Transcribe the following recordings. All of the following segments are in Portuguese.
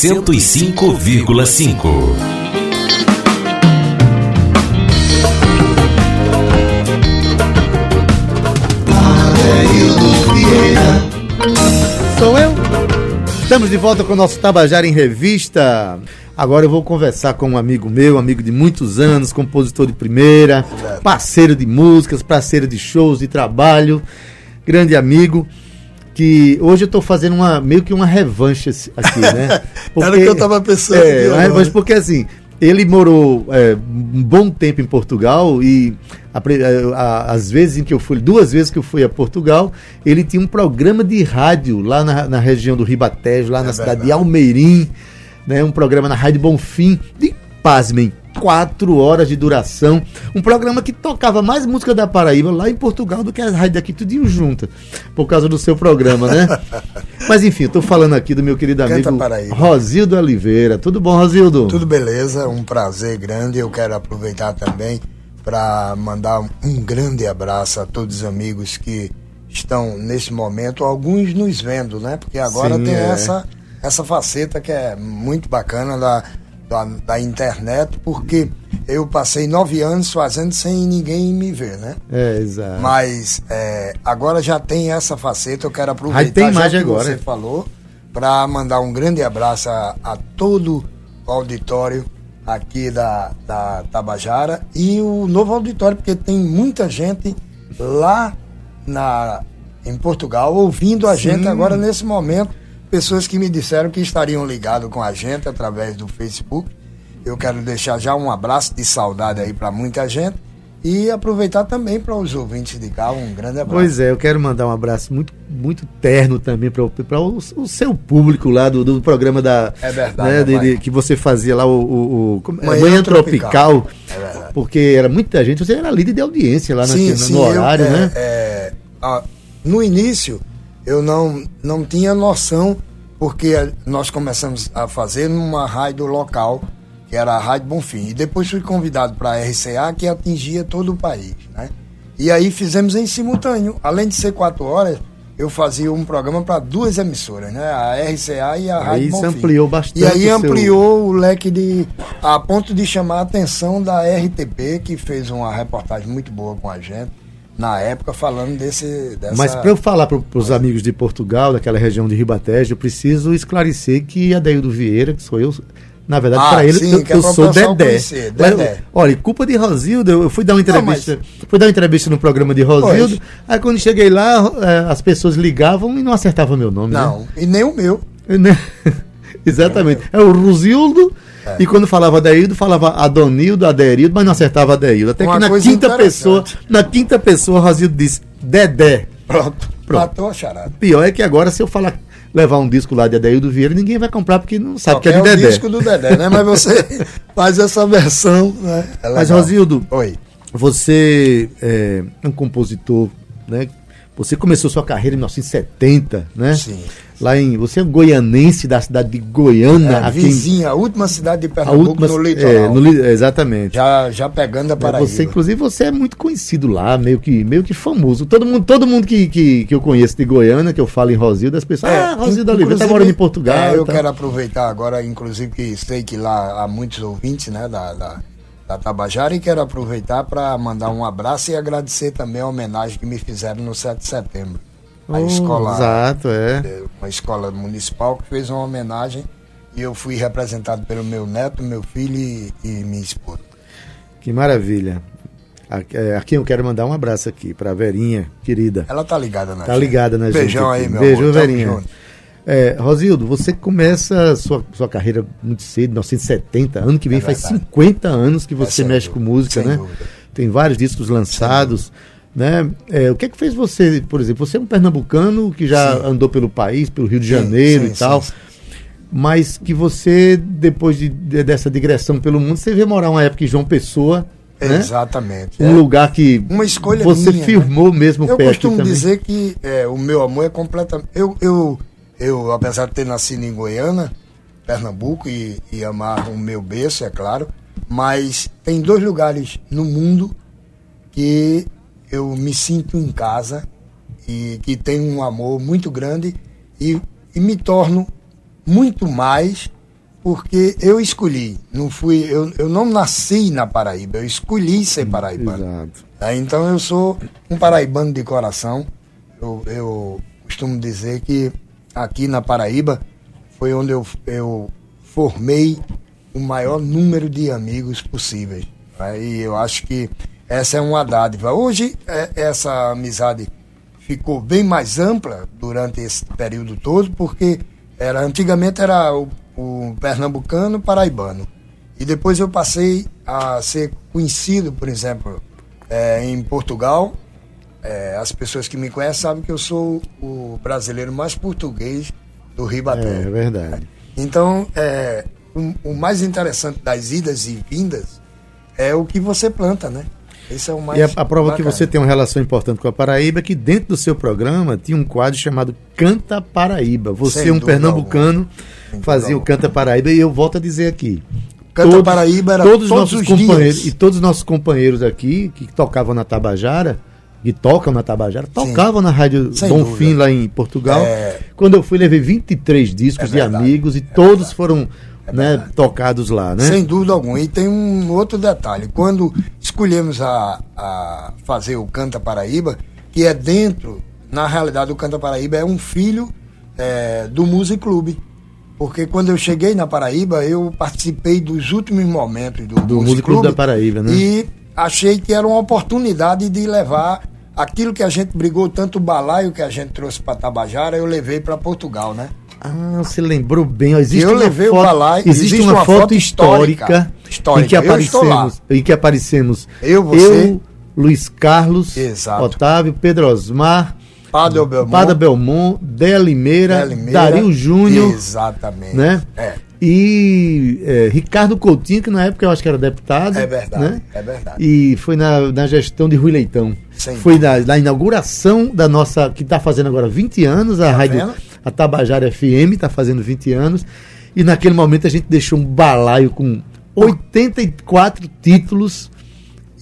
105,5. Sou eu. Estamos de volta com o nosso Tabajara em Revista. Agora eu vou conversar com um amigo meu, amigo de muitos anos, compositor de primeira, parceiro de músicas, parceiro de shows, de trabalho, grande amigo. Que hoje eu estou fazendo uma meio que uma revanche aqui, né? Era o que eu estava pensando. É, uma revanche porque assim, ele morou é, um bom tempo em Portugal e a, a, as vezes em que eu fui, duas vezes que eu fui a Portugal, ele tinha um programa de rádio lá na, na região do Ribatejo, lá é na verdade. cidade de Almeirim, né, um programa na Rádio Bonfim, de pasmem, quatro horas de duração. Um programa que tocava mais música da Paraíba lá em Portugal do que a rádio daqui tudinho junta, por causa do seu programa, né? Mas enfim, estou falando aqui do meu querido amigo Rosildo Oliveira. Tudo bom, Rosildo? Tudo beleza, um prazer grande. Eu quero aproveitar também para mandar um grande abraço a todos os amigos que estão nesse momento, alguns nos vendo, né? Porque agora Sim, tem é. essa essa faceta que é muito bacana da da, da, internet, porque eu passei nove anos fazendo sem ninguém me ver, né? É, exato. Mas é, agora já tem essa faceta, eu quero aproveitar Aí tem já que agora. você falou para mandar um grande abraço a, a, todo o auditório aqui da, da Tabajara e o novo auditório, porque tem muita gente lá na, em Portugal ouvindo a Sim. gente agora nesse momento pessoas que me disseram que estariam ligados com a gente através do Facebook. Eu quero deixar já um abraço de saudade aí para muita gente e aproveitar também para os ouvintes de cá um grande abraço. Pois é, eu quero mandar um abraço muito, muito terno também para o, o, seu público lá do, do programa da. É verdade. Né, de, de, que você fazia lá o. o, o é? Manhã, Manhã, Tropical. tropical é verdade. Porque era muita gente, você era líder de audiência lá sim, sim, no horário, eu, é, né? É, no início, eu não, não tinha noção, porque nós começamos a fazer numa rádio local, que era a Rádio Bonfim. E depois fui convidado para a RCA, que atingia todo o país. Né? E aí fizemos em simultâneo. Além de ser quatro horas, eu fazia um programa para duas emissoras, né? A RCA e a aí Rádio Bonfim. ampliou bastante. E aí ampliou seu... o leque de. a ponto de chamar a atenção da RTP, que fez uma reportagem muito boa com a gente na época falando desse. Dessa... Mas para eu falar para os amigos de Portugal, daquela região de Ribatejo, eu preciso esclarecer que Adeildo Vieira, que sou eu, na verdade, ah, para ele, sim, eu, eu sou Dedé. Dedé. olha, culpa de Rosildo, eu fui dar uma entrevista, não, mas... fui dar uma entrevista no programa de Rosildo, pois. aí quando cheguei lá, é, as pessoas ligavam e não acertavam meu nome. Né? Não, né? e nem o meu. Exatamente. É o Rosildo é. E quando falava Adeildo, falava Adonildo, Aderildo, mas não acertava Adeildo. Até Uma que na quinta pessoa, na quinta pessoa, Rosildo disse Dedé. Pronto. Pronto. Matou a charada. Pior é que agora, se eu falar levar um disco lá de Adeildo Vieira, ninguém vai comprar porque não sabe Só que é de é Dedé. É o disco do Dedé, né? Mas você faz essa versão, né? É Mas, Rosildo, Oi. você é um compositor, né? Você começou sua carreira em 1970, né? Sim. Lá em. Você é goianense da cidade de Goiânia. É, aqui vizinha, em, a última cidade de Pernambuco última, no litoral. É, no, exatamente. Já, já pegando a Paraíba. Você, inclusive, você é muito conhecido lá, meio que, meio que famoso. Todo mundo, todo mundo que, que, que eu conheço de Goiânia, que eu falo em Rosildo, as pessoas. É, ah, Rosildo Oliveira está morando em Portugal. É, eu quero aproveitar agora, inclusive, que sei que lá há muitos ouvintes, né, da, da da Tabajara e quero aproveitar para mandar um abraço e agradecer também a homenagem que me fizeram no 7 de setembro. A oh, escola. Exato, é. Uma escola municipal que fez uma homenagem e eu fui representado pelo meu neto, meu filho e, e minha esposa. Que maravilha. É, aqui eu quero mandar um abraço aqui para a Verinha, querida. Ela tá ligada na Tá gente. ligada na Beijão gente. aí, meu Beijo, amor. Verinha. É, Rosildo, você começa sua, sua carreira muito cedo, 1970, ano que vem é faz 50 anos que você é, mexe dúvida, com música, né? Dúvida. Tem vários discos lançados. Né? É, o que é que fez você, por exemplo, você é um pernambucano que já sim. andou pelo país, pelo Rio de Janeiro sim, sim, e tal, mas que você, depois de, de, dessa digressão pelo mundo, você veio morar uma época em João Pessoa, né? Exatamente. Um é. lugar que uma escolha você minha, firmou né? mesmo eu. Eu costumo dizer que é, o meu amor é completamente. Eu, eu eu, apesar de ter nascido em Goiânia, Pernambuco, e, e amar o meu berço, é claro, mas tem dois lugares no mundo que eu me sinto em casa e que tenho um amor muito grande e, e me torno muito mais porque eu escolhi, não fui, eu, eu não nasci na Paraíba, eu escolhi ser paraibano. Exato. É, então eu sou um paraibano de coração. Eu, eu costumo dizer que aqui na Paraíba foi onde eu, eu formei o maior número de amigos possíveis. Né? E eu acho que essa é uma dádiva. Hoje, é, essa amizade ficou bem mais ampla durante esse período todo, porque era antigamente era o, o pernambucano paraibano. E depois eu passei a ser conhecido, por exemplo, é, em Portugal. É, as pessoas que me conhecem sabem que eu sou o brasileiro mais português do Ribatejo. É, é verdade. Então, é, o, o mais interessante das idas e vindas é o que você planta, né? Esse é o mais e a, a prova bacana. que você tem uma relação importante com a Paraíba é que dentro do seu programa tinha um quadro chamado Canta Paraíba. Você, Sem um pernambucano, fazia o Canta Paraíba e eu volto a dizer aqui. Canta todos, Paraíba era todos, todos nossos companheiros dias. e todos os nossos companheiros aqui que tocavam na Tabajara que tocam na Tabajara, tocavam na Rádio Sem Bonfim lá em Portugal. É... Quando eu fui, levei 23 discos é de amigos e é todos verdade. foram é né, tocados lá, né? Sem dúvida alguma. E tem um outro detalhe. Quando escolhemos a, a fazer o Canta Paraíba, que é dentro, na realidade, o Canta Paraíba é um filho é, do Music Club. Porque quando eu cheguei na Paraíba, eu participei dos últimos momentos do, do Music Club da Paraíba, né? E achei que era uma oportunidade de levar aquilo que a gente brigou, tanto o balaio que a gente trouxe para Tabajara, eu levei para Portugal, né? Ah, você lembrou bem. Existe eu levei foto, o balaio. Existe, existe uma, uma, foto, histórica, histórica, em que aparecemos, em que aparecemos eu, você, eu Luiz Carlos, Exato. Otávio, Pedro Osmar, Padre Belmont, Padre Belmont Déa Limeira, Limeira, Dario Júnior. Exatamente. Né? É. E é, Ricardo Coutinho, que na época eu acho que era deputado. É verdade, né? é verdade. E foi na, na gestão de Rui Leitão. Sim. Foi na, na, inauguração da nossa, que está fazendo agora 20 anos, a tá rádio, vendo? a Tabajara FM está fazendo 20 anos. E naquele momento a gente deixou um balaio com 84 títulos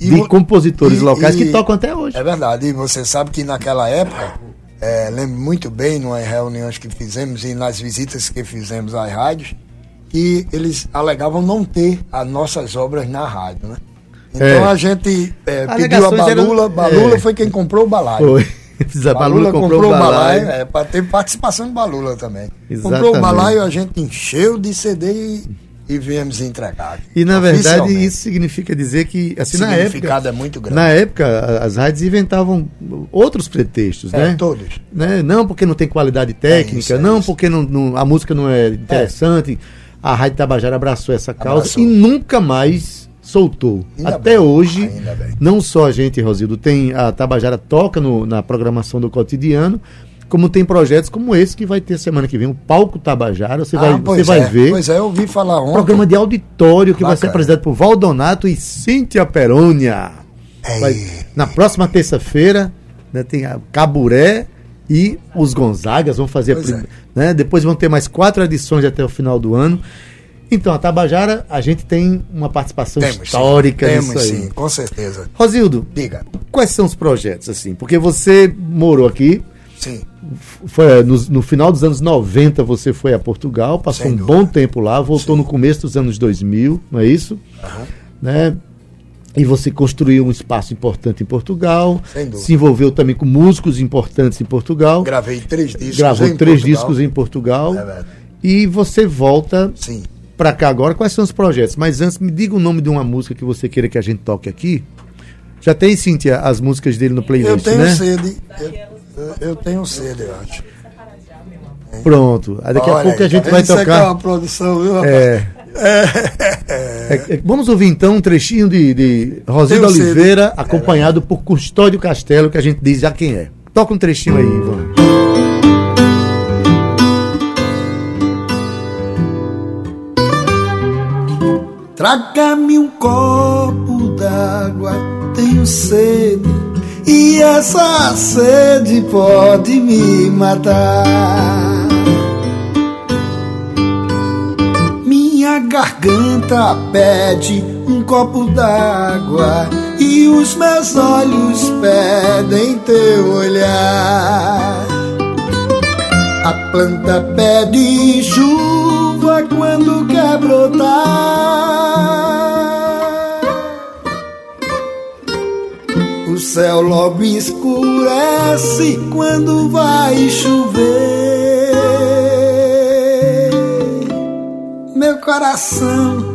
e, de compositores e, locais e, que tocam até hoje. É verdade. E você sabe que naquela época, é, lembro muito bem, nas reuniões que fizemos e nas visitas que fizemos às rádios, que eles alegavam não ter as nossas obras na rádio, né? Então é. a gente é, pediu a Balula, era... Balula é. foi quem comprou o balaio. Foi. A Balula, comprou, comprou o balaio. balaio é, para ter participação de Balula também. Exatamente. Comprou o balaio, a gente encheu de CD e, e viemos entregar. E na verdade isso significa dizer que assim na época é muito grande. Na época as rádios inventavam outros pretextos, é, né? Todos. Né? Não porque não tem qualidade técnica, é isso, é não isso. porque não, não, a música não é interessante. A Rádio Tabajara abraçou essa causa abraçou. e nunca mais soltou. Ainda Até bem, hoje, não só a gente, Rosildo, tem a Tabajara toca no, na programação do cotidiano, como tem projetos como esse que vai ter semana que vem, o Palco Tabajara, você ah, vai, você vai é, ver. Pois é, eu ouvi falar ontem. Programa de auditório que Bacana. vai ser apresentado por Valdonato e Cíntia Perônia. Vai, na próxima terça-feira, né, tem a Caburé e os Gonzagas vão fazer, a, é. né, depois vão ter mais quatro edições até o final do ano. Então, a Tabajara, a gente tem uma participação temos, histórica sim. Temos, nisso aí. sim, com certeza. Rosildo, diga. Quais são os projetos, assim? Porque você morou aqui. Sim. Foi, no, no final dos anos 90 você foi a Portugal, passou um bom tempo lá, voltou sim. no começo dos anos 2000, não é isso? Uhum. Né? E você construiu um espaço importante em Portugal. Se envolveu também com músicos importantes em Portugal. Gravei três discos. Gravou três Portugal. discos em Portugal. É. E você volta para cá agora, quais são os projetos? Mas antes, me diga o nome de uma música que você queira que a gente toque aqui. Já tem, Cíntia, as músicas dele no playlist, eu tenho né? Sede. Eu, eu tenho sede, eu acho. Pronto. Daqui Olha, a pouco a gente vai tocar. Isso é uma produção, viu, É. É, é, vamos ouvir então um trechinho de, de Rosilda Oliveira, acompanhado por Custódio Castelo, que a gente diz já quem é. Toca um trechinho aí, Ivan. Traga-me um copo d'água, tenho sede, e essa sede pode me matar. Garganta pede um copo d'água, e os meus olhos pedem teu olhar. A planta pede chuva quando quer voltar. O céu logo escurece quando vai chover. Meu coração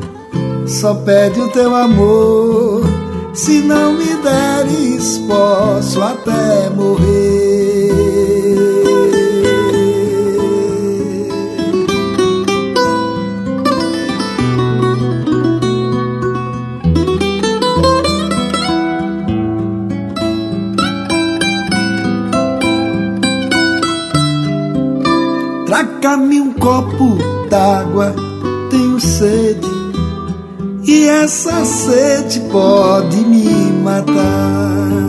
só pede o teu amor. Se não me deres, posso até morrer. Traga-me um copo d'água, sede, e essa sede pode me matar.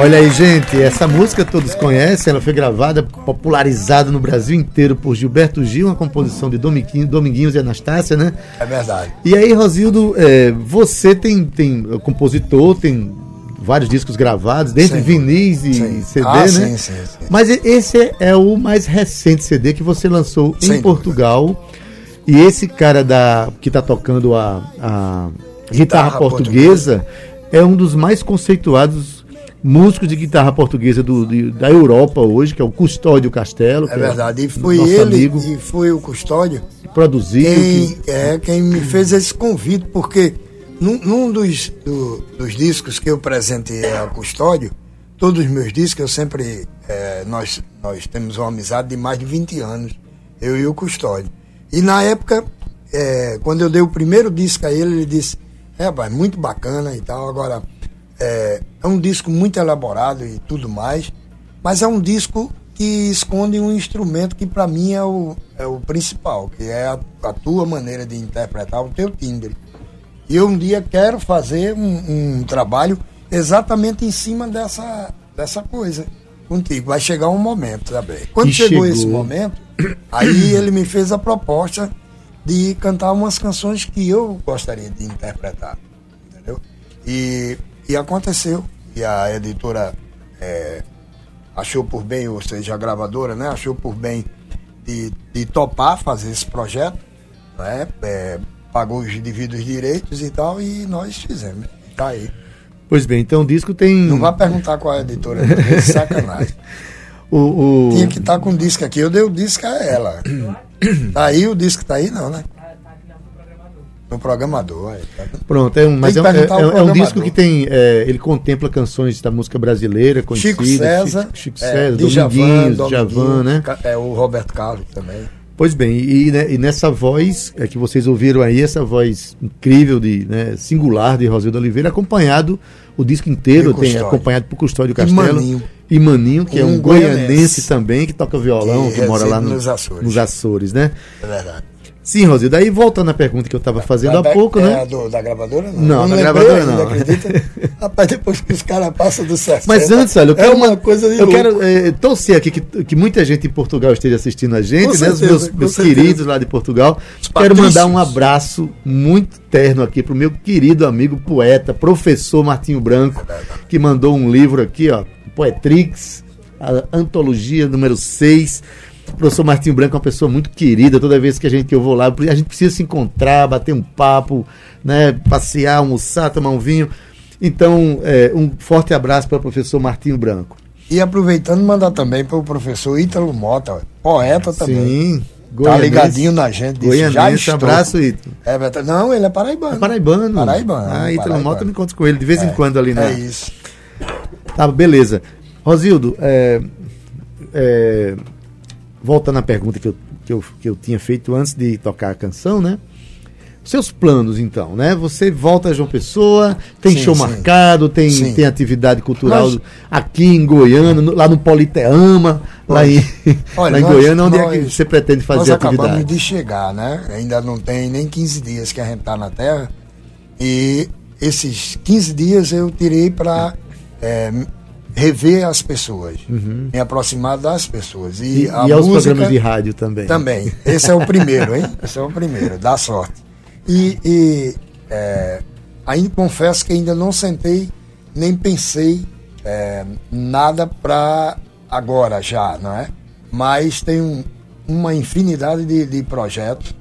Olha aí, gente, essa música todos conhecem, ela foi gravada, popularizada no Brasil inteiro por Gilberto Gil, uma composição de Dominguinhos, e Anastácia, né? É verdade. E aí, Rosildo, é, você tem, tem compositor, tem vários discos gravados, desde vinis e Sim. CD, Ah, né? sim, sim, sim. Mas esse é o mais recente CD que você lançou em Sem Portugal. E esse cara da que tá tocando a, a guitarra, Guitarra portuguesa é um dos mais conceituados músicos de guitarra portuguesa do, de- da Europa hoje, que é o Custódio Castelo. É que verdade. E foi ele amigo, e foi o custódio que produziu. quem, que- é, quem me fez esse convite, porque num, num dos, do- dos discos que eu presenteei ao Custódio, todos os meus discos, eu sempre. é, nós, nós temos uma amizade de mais de 20 anos, eu e o Custódio. E na época, é, quando eu dei o primeiro disco a ele, ele disse: É, rapaz, muito bacana e tal. Agora, é, é um disco muito elaborado e tudo mais, mas é um disco que esconde um instrumento que para mim é o, é o principal, que é a, a tua maneira de interpretar o teu timbre. E eu um dia quero fazer um, um trabalho exatamente em cima dessa, dessa coisa contigo. Vai chegar um momento também. Quando chegou, chegou. esse momento, aí ele me fez a proposta de cantar umas canções que eu gostaria de interpretar. Entendeu? E, e aconteceu. E a editora é, achou por bem, ou seja, a gravadora, né? Achou por bem de, de topar fazer esse projeto, né? É, pagou os devidos direitos e tal, e nós fizemos. Tá aí. Pois bem, então o disco tem. Não vai perguntar qual é a editora, é sacanagem. o, o- Tinha que estar com o disco aqui, eu dei o disco a ela. Tá aí, o disco tá aí não, né? No programador, tá? Pronto, é um, mas é, um- é- é um disco que tem. é, ele contempla canções da música brasileira, conhecidas. Chico César, Chico, Chico é, César, Djavan, Dominguinhos, Dominguinhos, Javan, né? É o Roberto Carlos também. Pois bem, e, né, e nessa voz é que vocês ouviram aí, essa voz incrível, de né, singular de Rosildo Oliveira, acompanhado o disco inteiro, E tem acompanhado por Custódio E Castelo. Maninho. E Maninho, que é Um um goianense goianense. também, que toca violão, Que que, mora lá no- nos Açores. nos Açores, né? É verdade. Sim, Rosildo, aí voltando à pergunta que eu estava fazendo há Vai- pouco, é né? a do- da gravadora? Não, Não, da gravadora não. acredita? Rapaz, depois que os caras passam do 60. Mas antes, olha, eu é quero, uma coisa de eu louco. quero eh, torcer aqui que, que muita gente em Portugal esteja assistindo a gente, Com né? Os certeza, meus, com meus certeza. queridos lá de Portugal. Os Quero mandar um abraço muito terno aqui pro meu querido amigo poeta, professor Martinho Branco, que mandou um livro aqui, ó, Poetrix, a antologia número 6. O professor Martinho Branco é uma pessoa muito querida. Toda vez que a gente que eu vou lá, a gente precisa se encontrar, bater um papo, né, passear, almoçar, tomar um vinho. Então, é, um forte abraço para o professor Martinho Branco. E aproveitando, mandar também para o professor Ítalo Mota, poeta também. Sim, Tá ligadinho na gente. disse, já Goianense, estou. abraço, Ítalo. É. Não, ele é paraibano. É paraibano. Paraibano. Ah, Ítalo. Mota me encontro com ele de vez em quando ali na. É isso. Tá, beleza. Rosildo, é, é, voltando à pergunta que eu, que, eu, que eu tinha feito antes de tocar a canção, né? Seus planos, então, né? Você volta a João Pessoa, tem Sim, show sim. marcado, tem, Sim. tem atividade cultural Nós- aqui em Goiânia, no- lá no Politeama, lá em, Olha, lá em nós- Goiânia, onde é que nós- você pretende fazer Nós acabamos atividade? de chegar, né? Ainda não tem nem 15 dias que a gente está na Terra. E esses 15 dias eu tirei para rever as pessoas, me aproximar das pessoas. E, Uhum. E, a e aos música programas de rádio também. também. Esse é o primeiro, hein? Esse é o primeiro, dá sorte. E, e, é, ainda confesso que ainda não sentei, nem pensei é, nada para agora já, não é? Mas tem um, uma infinidade de, de projetos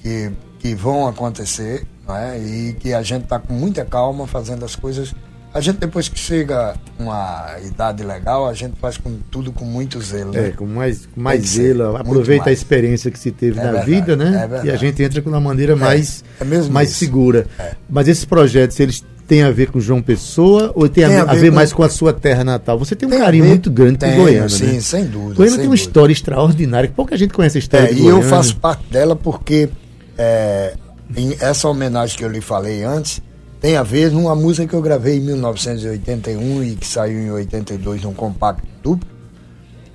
que, que vão acontecer não é? e que a gente está com muita calma fazendo as coisas. A gente, depois que chega uma idade legal, a gente faz com tudo com muito zelo. É, né? com mais, com mais zelo, aproveita a experiência que se teve É na verdade, vida, né? é e a gente entra com uma maneira mais, é mais isso. segura. É. Mas esses projetos, eles têm a ver com João Pessoa ou tem, Tem a, a ver ver com- mais com a sua terra natal? Você tem um Tem carinho ver- muito grande por Tenho, Goiânia, sim, né? sem dúvida. Goiânia sem tem uma dúvida. história extraordinária que pouca gente conhece a história É, e eu Goiânia. faço parte dela porque é, em essa homenagem que eu lhe falei antes tem a ver numa música que eu gravei em 1981 e que saiu em 82 num compacto duplo,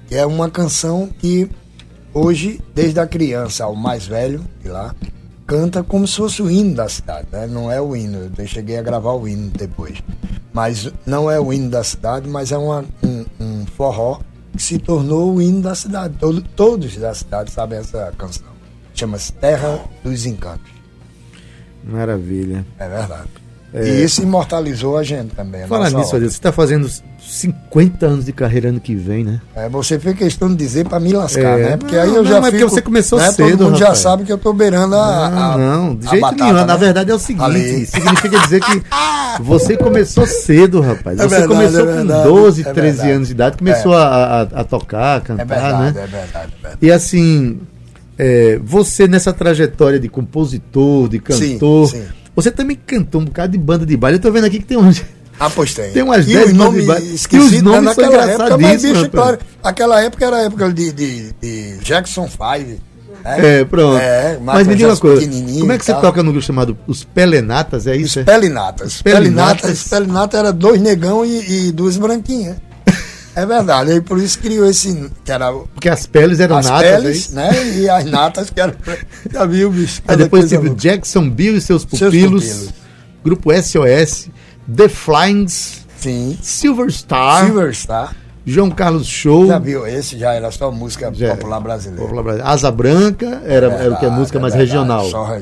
que é uma canção que hoje, desde a criança ao mais velho de lá, canta como se fosse o hino da cidade, né? Não é o hino, eu cheguei a gravar o hino depois. Mas não é o hino da cidade, mas é uma- um, um forró que se tornou o hino da cidade. Todo- todos da cidade sabem essa canção. Chama-se Terra dos Encantos. Maravilha. É verdade. E isso imortalizou a gente também. a Falar nisso. Adilson, você está fazendo 50 anos de carreira ano que vem, né? É, você fez questão de dizer pra me lascar, É, né? Porque não, aí eu não, já mas porque fico, você começou né? cedo, Todo mundo já rapaz. sabe que eu tô beirando a, Não, a- não, de jeito batata, nenhum. né? Na verdade é o seguinte, Ali. significa dizer que você começou cedo, rapaz. É você verdade, começou é com verdade, 12, é 13 verdade. anos de idade, começou a, a, tocar, a cantar, É verdade, né? é verdade, é verdade. E assim, é, você nessa trajetória de compositor, de cantor, sim. Você também cantou um bocado de banda de baile. Eu tô vendo aqui que tem uns. Ah, pois tem. Tem umas e 10 os nomes bandas de ba- esquecidos, e os nomes né? são naquela época, mas bicho, claro, aquela época era a época de, de, de Jackson 5. né? É, pronto. É, Mas me diga uma coisa: como é que você toca no grupo chamado Os Pelenatas? É isso? é? Pelinatas. Pelinatas. Pelinatas. Pelinatas era dois negão e, e duas branquinhas. É verdade. Aí por isso criou esse. Que era o- Porque as peles eram as natas, é peles, isso? né? E as natas que eram. Já viu, bicho? Aí depois teve louca. Jackson Bill e seus Seus pupilos, pupilos. grupo SOS, The Flings, Sim. Silver Star, Silver Star. João Carlos Show, Já viu? Esse já era só música Já- popular brasileira. Popular Brasileira. Asa Branca, era, era o que é música é mais verdade, regional. Só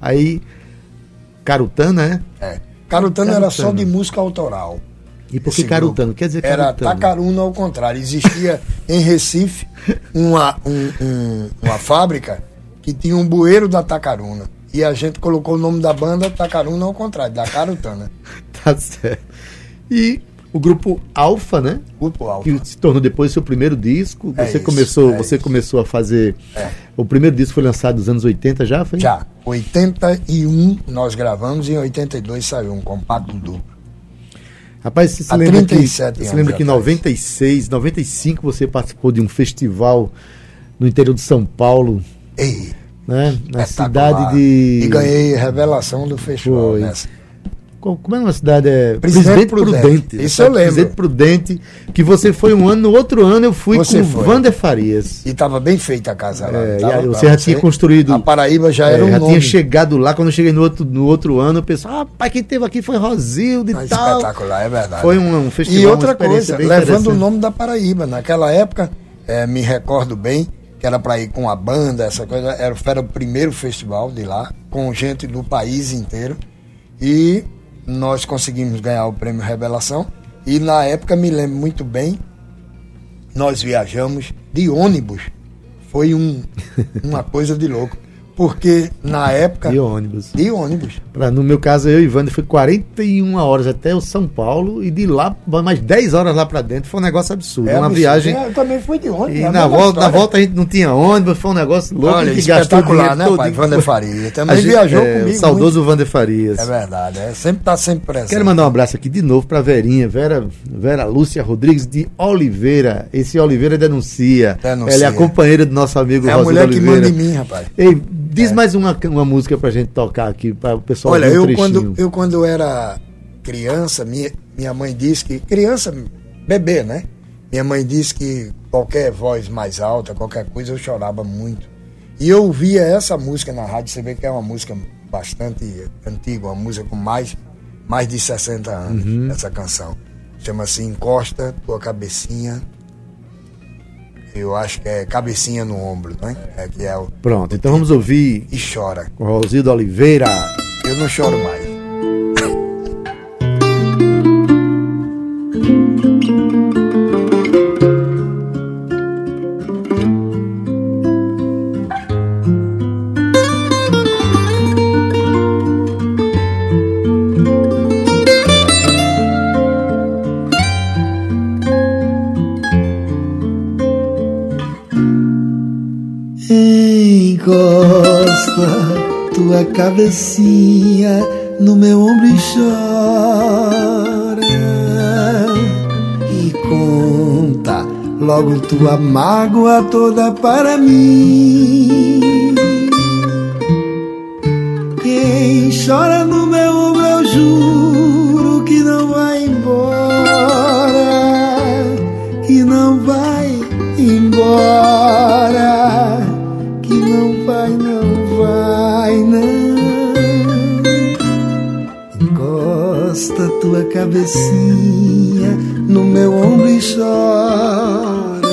Aí, Carutana, né? é. Carutano era só de música autoral. E por que Carutano? Quer dizer Era Carutano? Tacaruna ao contrário. Existia em Recife uma, um- um- uma fábrica que tinha um bueiro da Tacaruna. E a gente colocou o nome da banda Tacaruna ao contrário, da Carutana. Tá certo. E o grupo Alfa, né? Grupo Alfa. que se tornou depois seu primeiro disco. É Você isso, começou, é você isso. começou a fazer. É. O primeiro disco foi lançado nos anos 80 já, foi? Já, 81 nós gravamos e em 82 saiu um compacto duplo. Rapaz, você se Há lembra que, 37 você lembra que em atrás. 96, 95 você participou de um festival no interior de São Paulo, Ei, né? Na cidade de E ganhei revelação do festival Foi. nessa. Como é uma cidade? É... Presidente Prudente. Isso eu lembro. Presidente Prudente, que você foi um ano, no outro ano eu fui Você com foi. Vander Farias. E estava bem feita a casa lá. É, tava, você já tinha construído- A Paraíba já era É, um já nome. tinha chegado lá, quando eu cheguei no outro, no outro ano, o pessoal, ah, pai, quem teve aqui foi Rosildo e Ah, tal. Espetacular, é verdade. Foi um, um festival, E outra coisa, levando o nome da Paraíba. Naquela época, eh, me recordo bem, que era para ir com a banda, essa coisa. Era, era o primeiro festival de lá, com gente do país inteiro. E nós conseguimos ganhar o prêmio Revelação. E na época, me lembro muito bem, nós viajamos de ônibus. Foi um, uma coisa de louco. Porque na época. De ônibus. De ônibus. Pra, no meu caso, eu e Wander foi 41 horas até o São Paulo e de lá mais 10 horas lá pra dentro. Foi um negócio absurdo. uma É, viagem. Eu também fui de ônibus. E a na volta, na volta a gente não tinha ônibus, foi um negócio louco. Olha, a espetacular, né, todo pai? Wander Faria. Também A gente- viajou é, comigo. Saudoso Wander Farias. muito. É verdade, é. Sempre tá sempre presente. Quero mandar um abraço aqui de novo para Verinha, Vera, Vera Lúcia Rodrigues de Oliveira. Esse Oliveira denuncia. Denuncia. Ela é a companheira do nosso amigo É a Rosildo mulher que manda em mim, rapaz. Ei, diz mais uma, uma música pra gente tocar aqui, para o pessoal Olha, eu trechinho. quando, eu quando era criança, minha, minha mãe disse que. Criança, bebê, né? Minha mãe disse que qualquer voz mais alta, qualquer coisa, eu chorava muito. E eu ouvia essa música na rádio, você vê que é uma música bastante antiga, uma música com mais, mais de 60 anos, Uhum. essa canção. Chama-se Encosta Tua Cabecinha. Eu acho que é cabecinha no ombro, né? É que é o. Pronto, então vamos ouvir E chora. com Rosildo Oliveira. Eu não choro mais. Cabecinha no meu ombro e chora e conta logo tua mágoa toda para mim. Quem chora no meu cabecinha no meu ombro e chora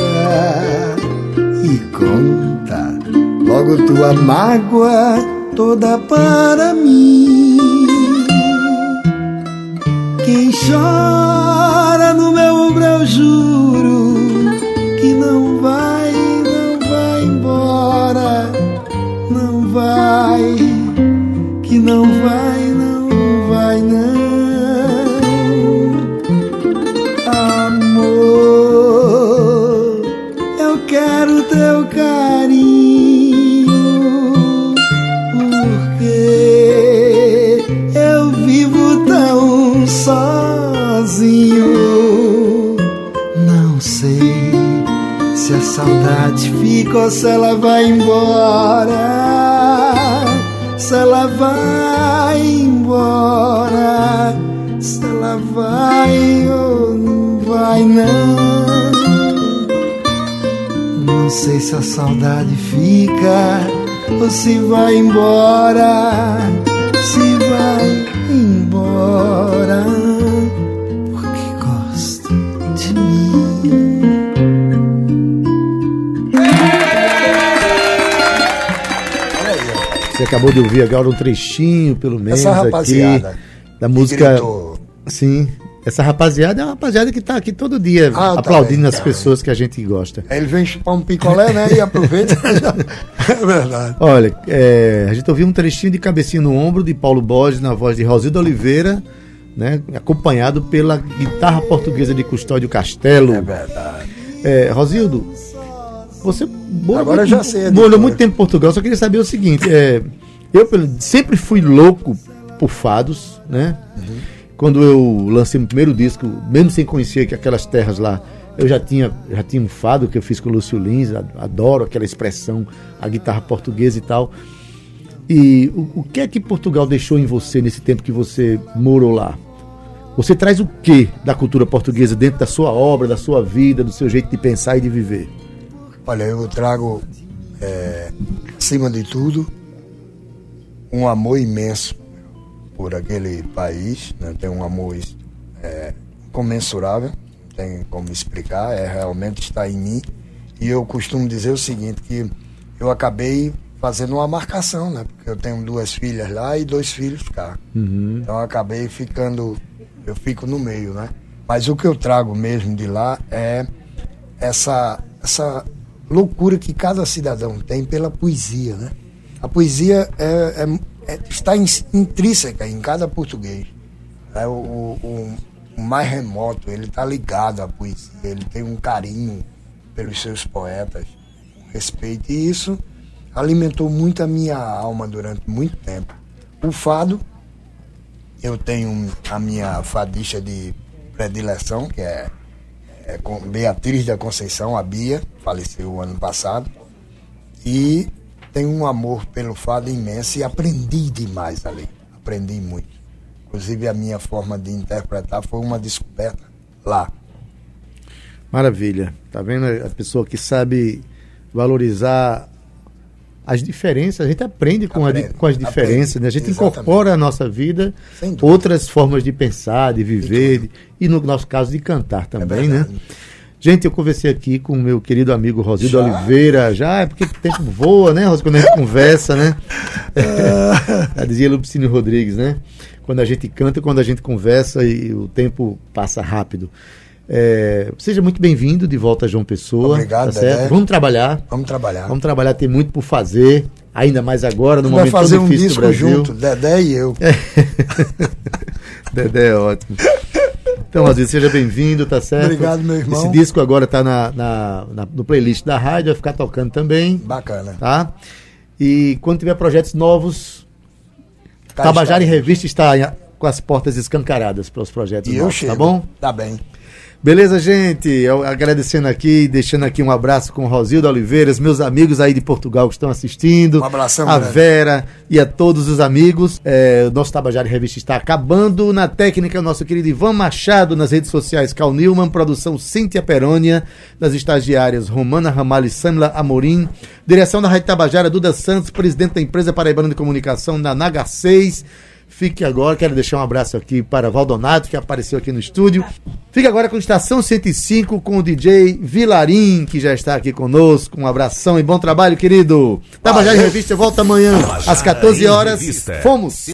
e conta logo tua mágoa toda para mim. Quem chora no meu ombro eu juro que não vai, não vai embora, não vai, que não vai, se ela vai embora. Se ela vai embora, se ela vai ou não vai não. Não sei se a saudade fica ou se vai embora, se vai embora, Você acabou de ouvir agora um trechinho, pelo menos, Essa rapaziada aqui, da música. gritou. Sim. Essa rapaziada é uma rapaziada que tá aqui todo dia Ah, tá aplaudindo bem, as tá pessoas que a gente gosta. Ele vem chupar um picolé, né? E aproveita. é verdade. Olha, é, a gente ouviu um trechinho de Cabecinha no Ombro de Paulo Borges na voz de Rosildo Oliveira, né, acompanhado pela guitarra portuguesa de Custódio Castelo. É verdade. É, Rosildo, você morou, Agora muito, já sei morou muito tempo em Portugal, só queria saber o seguinte: é, eu sempre fui louco por fados, né? Quando eu lancei meu primeiro disco, mesmo sem conhecer que aquelas terras lá, eu já tinha, já tinha um fado que eu fiz com o Lúcio Lins, adoro aquela expressão, a guitarra portuguesa e tal. E o, o que é que Portugal deixou em você nesse tempo que você morou lá? Você traz o que da cultura portuguesa dentro da sua obra, da sua vida, do seu jeito de pensar e de viver? Olha, eu trago, é, acima de tudo, um amor imenso por aquele país. Né? Tenho um amor é, incomensurável, não tem como explicar, é realmente está em mim. E eu costumo dizer o seguinte, que eu acabei fazendo uma marcação, né? Porque eu tenho duas filhas lá e dois filhos cá. Então eu acabei ficando, eu fico no meio, né? Mas o que eu trago mesmo de lá é essa, essa loucura que cada cidadão tem pela poesia, né? A poesia é, é- é- está in- intrínseca em cada português. É o- o- o mais remoto, ele está ligado à poesia, ele tem um carinho pelos seus poetas, um respeito. E isso alimentou muito a minha alma durante muito tempo. O fado, eu tenho a minha fadista de predileção, que é, é com Beatriz da Conceição, a Bia, faleceu ano passado. E tenho um amor pelo fado imenso e aprendi demais ali. Aprendi muito. Inclusive a minha forma de interpretar foi uma descoberta lá. Maravilha. Tá vendo a pessoa que sabe valorizar as diferenças, a gente aprende com, a Aprende, com as diferenças, aprende, né? A gente exatamente. incorpora à nossa vida outras formas de pensar, de viver de- e no nosso caso de cantar também, né? É verdade. Gente, eu conversei aqui com o meu querido amigo Rosildo Já? Oliveira, já é porque o tempo voa, né, Rosildo, quando a gente conversa, né? Já dizia Lupicínio Rodrigues, né? Quando a gente canta, quando a gente conversa e o tempo passa rápido. É, seja muito bem-vindo de volta a João Pessoa. Obrigado, tá certo? Vamos trabalhar. Vamos trabalhar. Vamos trabalhar, tem muito por fazer, ainda mais agora, no momento fazer tão um difícil do disco Brasil. junto, Dedé e eu. Dedé é ótimo. Então, Rosinho, seja bem-vindo, tá certo? Obrigado, meu irmão. Esse disco agora tá na, na, na, no playlist da rádio, vai ficar tocando também. Bacana. Tá? E quando tiver projetos novos, tá Tabajara em Revista está com as portas escancaradas para os projetos e novos, eu chego. tá bom? Tá bem. Beleza, gente? Eu agradecendo aqui, deixando aqui um abraço com o Rosildo Oliveiras, meus amigos aí de Portugal que estão assistindo. Um abração, A grande. Vera e a todos os amigos. É, o nosso Tabajara Revista está acabando. Na técnica, o nosso querido Ivan Machado, nas redes sociais, Cal Newman, produção Cíntia Perônia, das estagiárias Romana Ramalho e Samla Amorim, direção da Rádio Tabajara, Duda Santos, presidente da empresa Paraibana de Comunicação, da Naga 6. Fique agora, quero deixar um abraço aqui para Valdonato, que apareceu aqui no estúdio. Fique agora com Estação 105 com o DJ Vilarim, que já está aqui conosco. Um abração e bom trabalho, querido. Tabajara em Revista volta amanhã às 14 horas. Fomos!